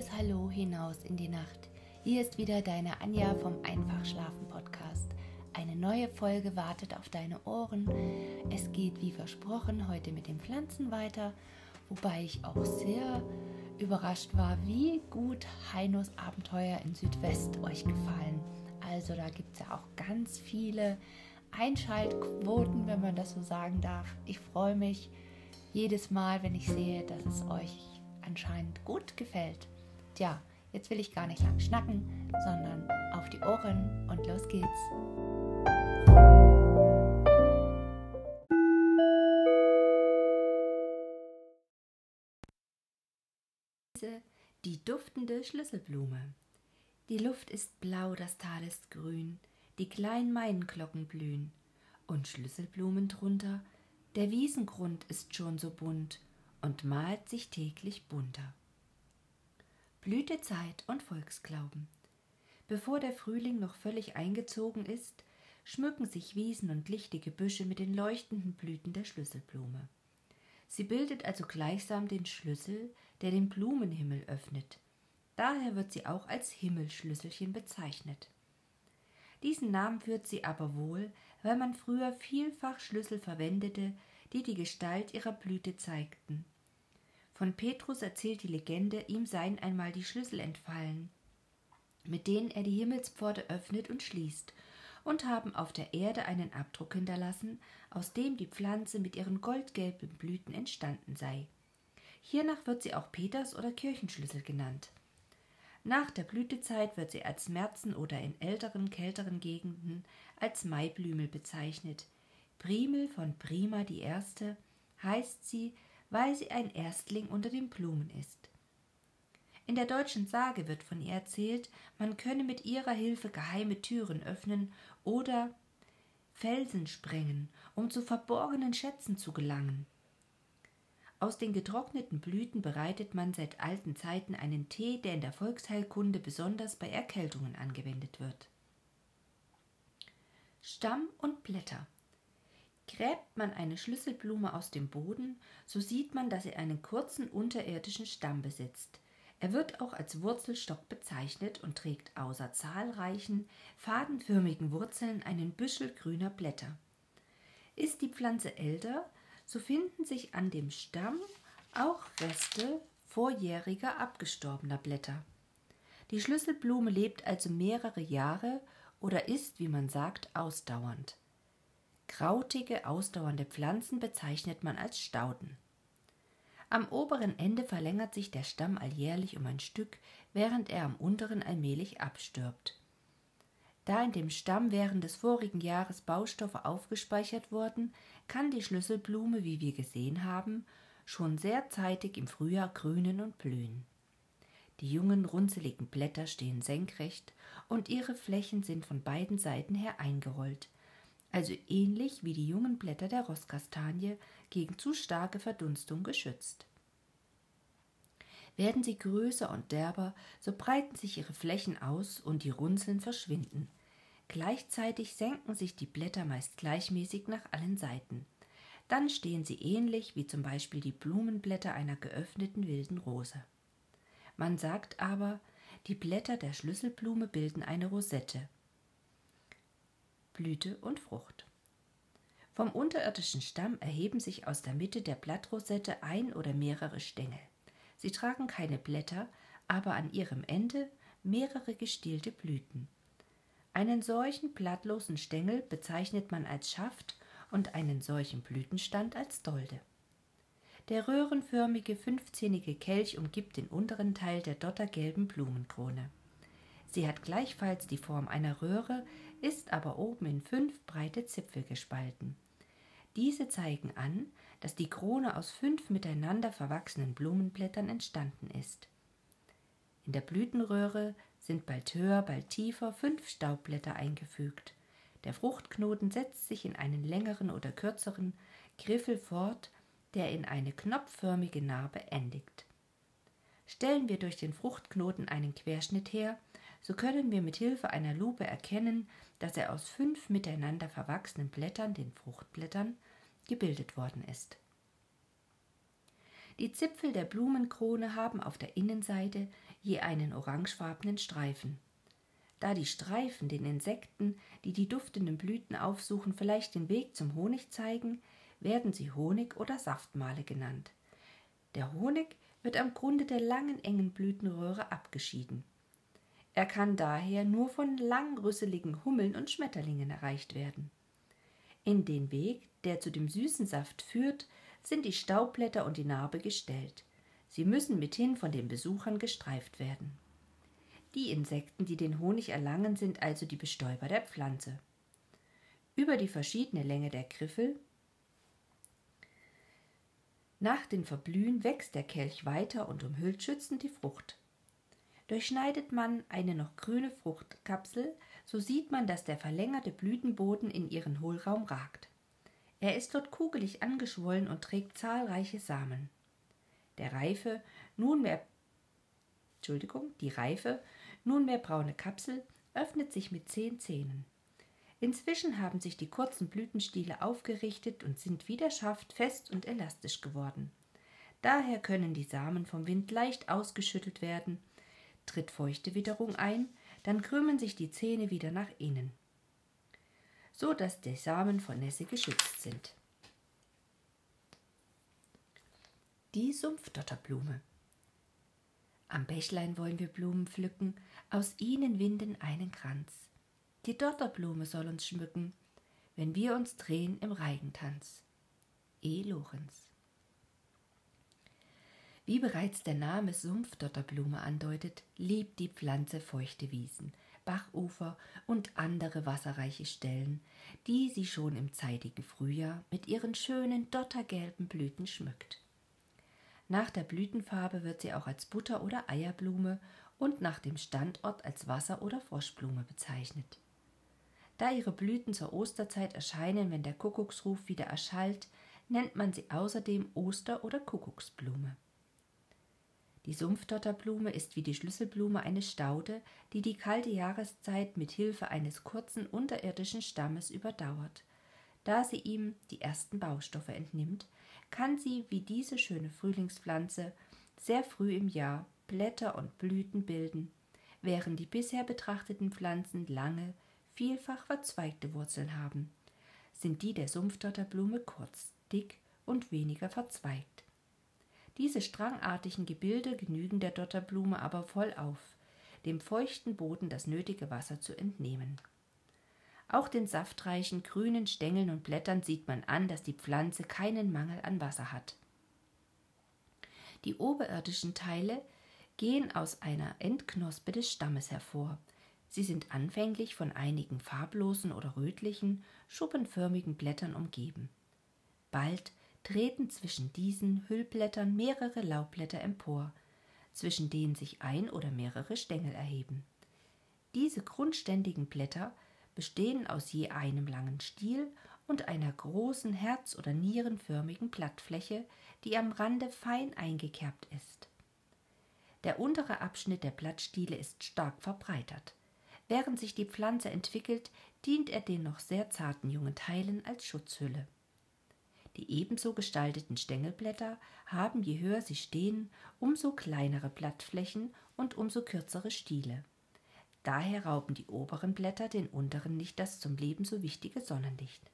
liebes Hallo hinaus in die Nacht. Hier ist wieder deine Anja vom Einfach Schlafen Podcast. Eine neue Folge wartet auf deine Ohren. Es geht wie versprochen heute mit den Pflanzen weiter, wobei ich auch sehr überrascht war, wie gut Heinos Abenteuer in Südwest euch gefallen. Also da gibt es ja auch ganz viele Einschaltquoten, wenn man das so sagen darf. Ich freue mich jedes Mal, wenn ich sehe, dass es euch anscheinend gut gefällt. Tja, jetzt will ich gar nicht lang schnacken, sondern auf die Ohren und los geht's. Die duftende Schlüsselblume. Die Luft ist blau, das Tal ist grün, die kleinen Mainglocken blühen, und Schlüsselblumen drunter, der Wiesengrund ist schon so bunt, und malt sich täglich bunter. Blütezeit und Volksglauben. Bevor der Frühling noch völlig eingezogen ist, schmücken sich Wiesen und lichtige Büsche mit den leuchtenden Blüten der Schlüsselblume. Sie bildet also gleichsam den Schlüssel, der den Blumenhimmel öffnet. Daher wird sie auch als Himmelschlüsselchen bezeichnet. Diesen Namen führt sie aber wohl, weil man früher vielfach Schlüssel verwendete, die die Gestalt ihrer Blüte zeigten. Von Petrus erzählt die Legende, ihm seien einmal die Schlüssel entfallen, mit denen er die Himmelspforte öffnet und schließt, und haben auf der Erde einen Abdruck hinterlassen, aus dem die Pflanze mit ihren goldgelben Blüten entstanden sei. Hiernach wird sie auch Peters oder Kirchenschlüssel genannt. Nach der Blütezeit wird sie als Märzen oder in älteren, kälteren Gegenden als Maiblümel bezeichnet. Primel von Prima die erste heißt sie, weil sie ein Erstling unter den Blumen ist. In der deutschen Sage wird von ihr erzählt, man könne mit ihrer Hilfe geheime Türen öffnen oder Felsen sprengen, um zu verborgenen Schätzen zu gelangen. Aus den getrockneten Blüten bereitet man seit alten Zeiten einen Tee, der in der Volksheilkunde besonders bei Erkältungen angewendet wird. Stamm und Blätter Gräbt man eine Schlüsselblume aus dem Boden, so sieht man, dass sie einen kurzen unterirdischen Stamm besitzt. Er wird auch als Wurzelstock bezeichnet und trägt außer zahlreichen, fadenförmigen Wurzeln einen Büschel grüner Blätter. Ist die Pflanze älter, so finden sich an dem Stamm auch Reste vorjähriger abgestorbener Blätter. Die Schlüsselblume lebt also mehrere Jahre oder ist, wie man sagt, ausdauernd. Krautige, ausdauernde Pflanzen bezeichnet man als Stauden. Am oberen Ende verlängert sich der Stamm alljährlich um ein Stück, während er am unteren allmählich abstirbt. Da in dem Stamm während des vorigen Jahres Baustoffe aufgespeichert wurden, kann die Schlüsselblume, wie wir gesehen haben, schon sehr zeitig im Frühjahr grünen und blühen. Die jungen, runzeligen Blätter stehen senkrecht und ihre Flächen sind von beiden Seiten her eingerollt, also ähnlich wie die jungen Blätter der Rosskastanie gegen zu starke Verdunstung geschützt. Werden sie größer und derber, so breiten sich ihre Flächen aus und die Runzeln verschwinden. Gleichzeitig senken sich die Blätter meist gleichmäßig nach allen Seiten. Dann stehen sie ähnlich wie zum Beispiel die Blumenblätter einer geöffneten wilden Rose. Man sagt aber, die Blätter der Schlüsselblume bilden eine Rosette, Blüte und Frucht. Vom unterirdischen Stamm erheben sich aus der Mitte der Blattrosette ein oder mehrere Stängel. Sie tragen keine Blätter, aber an ihrem Ende mehrere gestielte Blüten. Einen solchen blattlosen Stängel bezeichnet man als Schaft und einen solchen Blütenstand als Dolde. Der röhrenförmige, fünfzähnige Kelch umgibt den unteren Teil der dottergelben Blumenkrone. Sie hat gleichfalls die Form einer Röhre, ist aber oben in fünf breite Zipfel gespalten. Diese zeigen an, dass die Krone aus fünf miteinander verwachsenen Blumenblättern entstanden ist. In der Blütenröhre sind bald höher, bald tiefer fünf Staubblätter eingefügt. Der Fruchtknoten setzt sich in einen längeren oder kürzeren Griffel fort, der in eine knopfförmige Narbe endigt. Stellen wir durch den Fruchtknoten einen Querschnitt her, so können wir mit Hilfe einer Lupe erkennen, dass er aus fünf miteinander verwachsenen Blättern, den Fruchtblättern, gebildet worden ist. Die Zipfel der Blumenkrone haben auf der Innenseite je einen orangefarbenen Streifen. Da die Streifen den Insekten, die die duftenden Blüten aufsuchen, vielleicht den Weg zum Honig zeigen, werden sie Honig- oder Saftmale genannt. Der Honig wird am Grunde der langen engen Blütenröhre abgeschieden. Er kann daher nur von langrüsseligen Hummeln und Schmetterlingen erreicht werden. In den Weg, der zu dem süßen Saft führt, sind die Staubblätter und die Narbe gestellt. Sie müssen mithin von den Besuchern gestreift werden. Die Insekten, die den Honig erlangen, sind also die Bestäuber der Pflanze. Über die verschiedene Länge der Griffel nach dem Verblühen wächst der Kelch weiter und umhüllt schützend die Frucht. Durchschneidet man eine noch grüne Fruchtkapsel, so sieht man, dass der verlängerte Blütenboden in ihren Hohlraum ragt. Er ist dort kugelig angeschwollen und trägt zahlreiche Samen. Der reife, nunmehr Entschuldigung, die reife, nunmehr braune Kapsel öffnet sich mit zehn Zähnen. Inzwischen haben sich die kurzen Blütenstiele aufgerichtet und sind wie der Schaft fest und elastisch geworden. Daher können die Samen vom Wind leicht ausgeschüttelt werden. Tritt feuchte Witterung ein, dann krümmen sich die Zähne wieder nach innen, so dass die Samen vor Nässe geschützt sind. Die Sumpfdotterblume. Am Bächlein wollen wir Blumen pflücken, aus ihnen winden einen Kranz. Die Dotterblume soll uns schmücken, wenn wir uns drehen im Reigentanz. E. Lorenz. Wie bereits der Name Sumpfdotterblume andeutet, liebt die Pflanze feuchte Wiesen, Bachufer und andere wasserreiche Stellen, die sie schon im zeitigen Frühjahr mit ihren schönen dottergelben Blüten schmückt. Nach der Blütenfarbe wird sie auch als Butter- oder Eierblume und nach dem Standort als Wasser- oder Froschblume bezeichnet. Da ihre Blüten zur Osterzeit erscheinen, wenn der Kuckucksruf wieder erschallt, nennt man sie außerdem Oster- oder Kuckucksblume. Die Sumpfdotterblume ist wie die Schlüsselblume eine Staude, die die kalte Jahreszeit mit Hilfe eines kurzen unterirdischen Stammes überdauert. Da sie ihm die ersten Baustoffe entnimmt, kann sie wie diese schöne Frühlingspflanze sehr früh im Jahr Blätter und Blüten bilden, während die bisher betrachteten Pflanzen lange, vielfach verzweigte Wurzeln haben, sind die der Sumpfdotterblume kurz, dick und weniger verzweigt. Diese strangartigen Gebilde genügen der Dotterblume aber voll auf, dem feuchten Boden das nötige Wasser zu entnehmen. Auch den saftreichen grünen Stängeln und Blättern sieht man an, dass die Pflanze keinen Mangel an Wasser hat. Die oberirdischen Teile gehen aus einer Endknospe des Stammes hervor, Sie sind anfänglich von einigen farblosen oder rötlichen, schuppenförmigen Blättern umgeben. Bald treten zwischen diesen Hüllblättern mehrere Laubblätter empor, zwischen denen sich ein oder mehrere Stängel erheben. Diese grundständigen Blätter bestehen aus je einem langen Stiel und einer großen herz- oder nierenförmigen Blattfläche, die am Rande fein eingekerbt ist. Der untere Abschnitt der Blattstiele ist stark verbreitert. Während sich die Pflanze entwickelt, dient er den noch sehr zarten jungen Teilen als Schutzhülle. Die ebenso gestalteten Stängelblätter haben, je höher sie stehen, umso kleinere Blattflächen und umso kürzere Stiele. Daher rauben die oberen Blätter den unteren nicht das zum Leben so wichtige Sonnenlicht.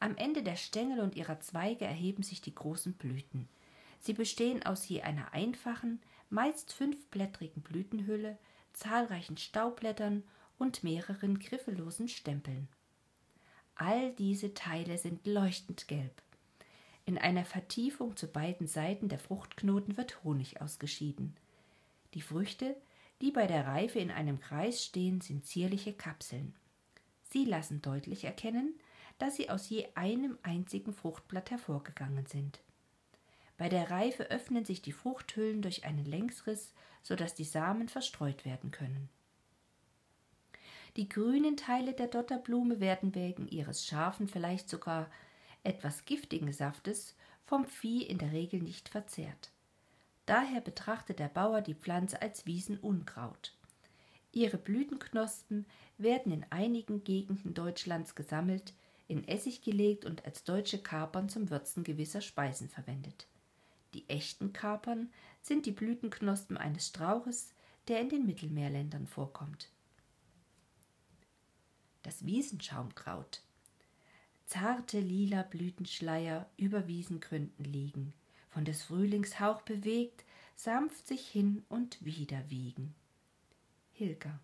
Am Ende der Stängel und ihrer Zweige erheben sich die großen Blüten. Sie bestehen aus je einer einfachen, meist fünfblättrigen Blütenhülle, zahlreichen Staubblättern und mehreren griffellosen Stempeln. All diese Teile sind leuchtend gelb. In einer Vertiefung zu beiden Seiten der Fruchtknoten wird Honig ausgeschieden. Die Früchte, die bei der Reife in einem Kreis stehen, sind zierliche Kapseln. Sie lassen deutlich erkennen, dass sie aus je einem einzigen Fruchtblatt hervorgegangen sind. Bei der Reife öffnen sich die Fruchthüllen durch einen Längsriss, sodass die Samen verstreut werden können. Die grünen Teile der Dotterblume werden wegen ihres scharfen, vielleicht sogar etwas giftigen Saftes vom Vieh in der Regel nicht verzehrt. Daher betrachtet der Bauer die Pflanze als Wiesenunkraut. Ihre Blütenknospen werden in einigen Gegenden Deutschlands gesammelt, in Essig gelegt und als deutsche Kapern zum Würzen gewisser Speisen verwendet. Die echten Kapern sind die Blütenknospen eines Strauches, der in den Mittelmeerländern vorkommt. Das Wiesenschaumkraut. Zarte lila Blütenschleier über Wiesengründen liegen, von des Frühlings Hauch bewegt, sanft sich hin und wieder wiegen. Hilger.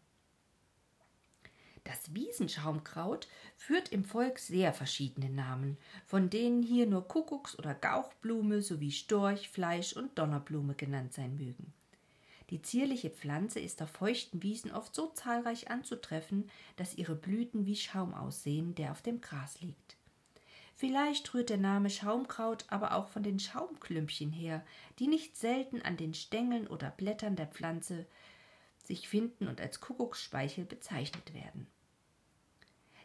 Das Wiesenschaumkraut führt im Volk sehr verschiedene Namen, von denen hier nur Kuckucks- oder Gauchblume sowie Storch, Fleisch und Donnerblume genannt sein mögen. Die zierliche Pflanze ist auf feuchten Wiesen oft so zahlreich anzutreffen, dass ihre Blüten wie Schaum aussehen, der auf dem Gras liegt. Vielleicht rührt der Name Schaumkraut aber auch von den Schaumklümpchen her, die nicht selten an den Stängeln oder Blättern der Pflanze sich finden und als Kuckucksspeichel bezeichnet werden.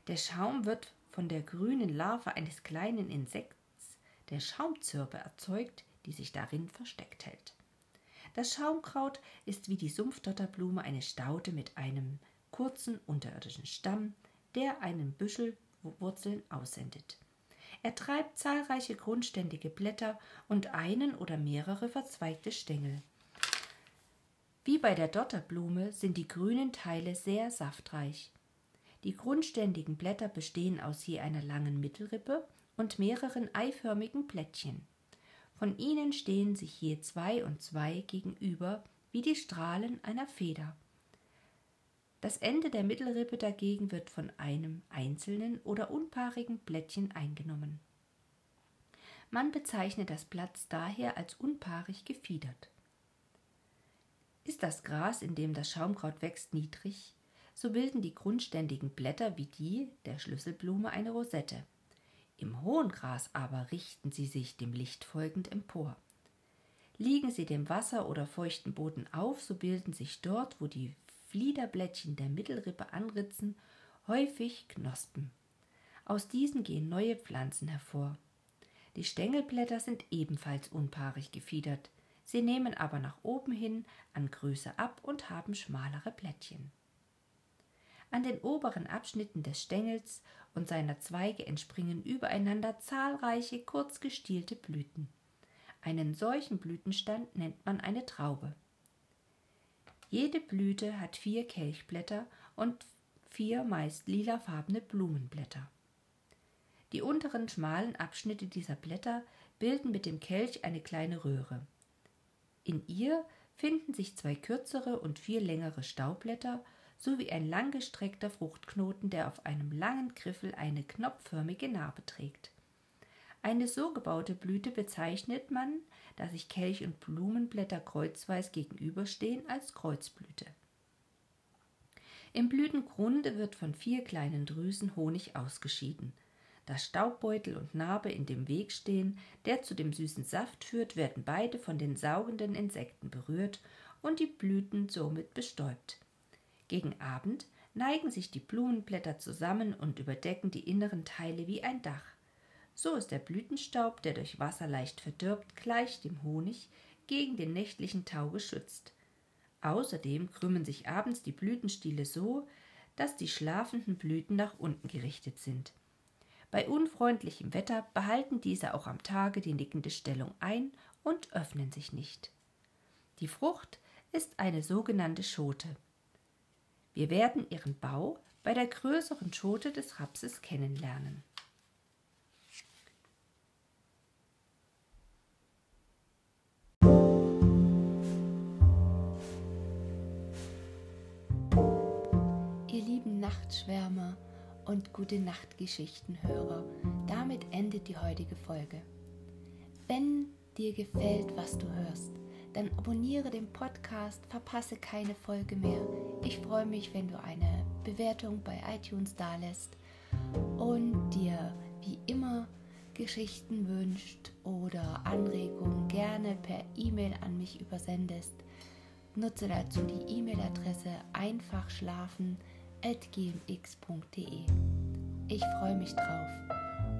Der Schaum wird von der grünen Larve eines kleinen Insekts, der Schaumzirpe, erzeugt, die sich darin versteckt hält. Das Schaumkraut ist wie die Sumpfdotterblume eine Staude mit einem kurzen unterirdischen Stamm, der einen Büschel Wurzeln aussendet. Er treibt zahlreiche grundständige Blätter und einen oder mehrere verzweigte Stängel. Wie bei der Dotterblume sind die grünen Teile sehr saftreich. Die grundständigen Blätter bestehen aus je einer langen Mittelrippe und mehreren eiförmigen Blättchen. Von ihnen stehen sich je zwei und zwei gegenüber wie die Strahlen einer Feder. Das Ende der Mittelrippe dagegen wird von einem einzelnen oder unpaarigen Blättchen eingenommen. Man bezeichnet das Blatt daher als unpaarig gefiedert. Ist das Gras, in dem das Schaumkraut wächst, niedrig, so bilden die grundständigen Blätter wie die der Schlüsselblume eine Rosette. Im hohen Gras aber richten sie sich dem Licht folgend empor. Liegen sie dem Wasser oder feuchten Boden auf, so bilden sich dort, wo die Fliederblättchen der Mittelrippe anritzen, häufig Knospen. Aus diesen gehen neue Pflanzen hervor. Die Stängelblätter sind ebenfalls unpaarig gefiedert. Sie nehmen aber nach oben hin an Größe ab und haben schmalere Blättchen. An den oberen Abschnitten des Stängels und seiner Zweige entspringen übereinander zahlreiche kurz gestielte Blüten. Einen solchen Blütenstand nennt man eine Traube. Jede Blüte hat vier Kelchblätter und vier meist lilafarbene Blumenblätter. Die unteren schmalen Abschnitte dieser Blätter bilden mit dem Kelch eine kleine Röhre. In ihr finden sich zwei kürzere und vier längere Staubblätter sowie ein langgestreckter Fruchtknoten, der auf einem langen Griffel eine knopfförmige Narbe trägt. Eine so gebaute Blüte bezeichnet man, da sich Kelch und Blumenblätter kreuzweis gegenüberstehen, als Kreuzblüte. Im Blütengrunde wird von vier kleinen Drüsen Honig ausgeschieden – da Staubbeutel und Narbe in dem Weg stehen, der zu dem süßen Saft führt, werden beide von den saugenden Insekten berührt und die Blüten somit bestäubt. Gegen Abend neigen sich die Blumenblätter zusammen und überdecken die inneren Teile wie ein Dach. So ist der Blütenstaub, der durch Wasser leicht verdirbt, gleich dem Honig gegen den nächtlichen Tau geschützt. Außerdem krümmen sich abends die Blütenstiele so, dass die schlafenden Blüten nach unten gerichtet sind. Bei unfreundlichem Wetter behalten diese auch am Tage die nickende Stellung ein und öffnen sich nicht. Die Frucht ist eine sogenannte Schote. Wir werden ihren Bau bei der größeren Schote des Rapses kennenlernen. Ihr lieben Nachtschwärmer, und gute Nachtgeschichtenhörer. Damit endet die heutige Folge. Wenn dir gefällt, was du hörst, dann abonniere den Podcast, verpasse keine Folge mehr. Ich freue mich, wenn du eine Bewertung bei iTunes dalässt und dir wie immer Geschichten wünscht oder Anregungen gerne per E-Mail an mich übersendest. Nutze dazu die E-Mail-Adresse einfachschlafen.com gmx.de. Ich freue mich drauf.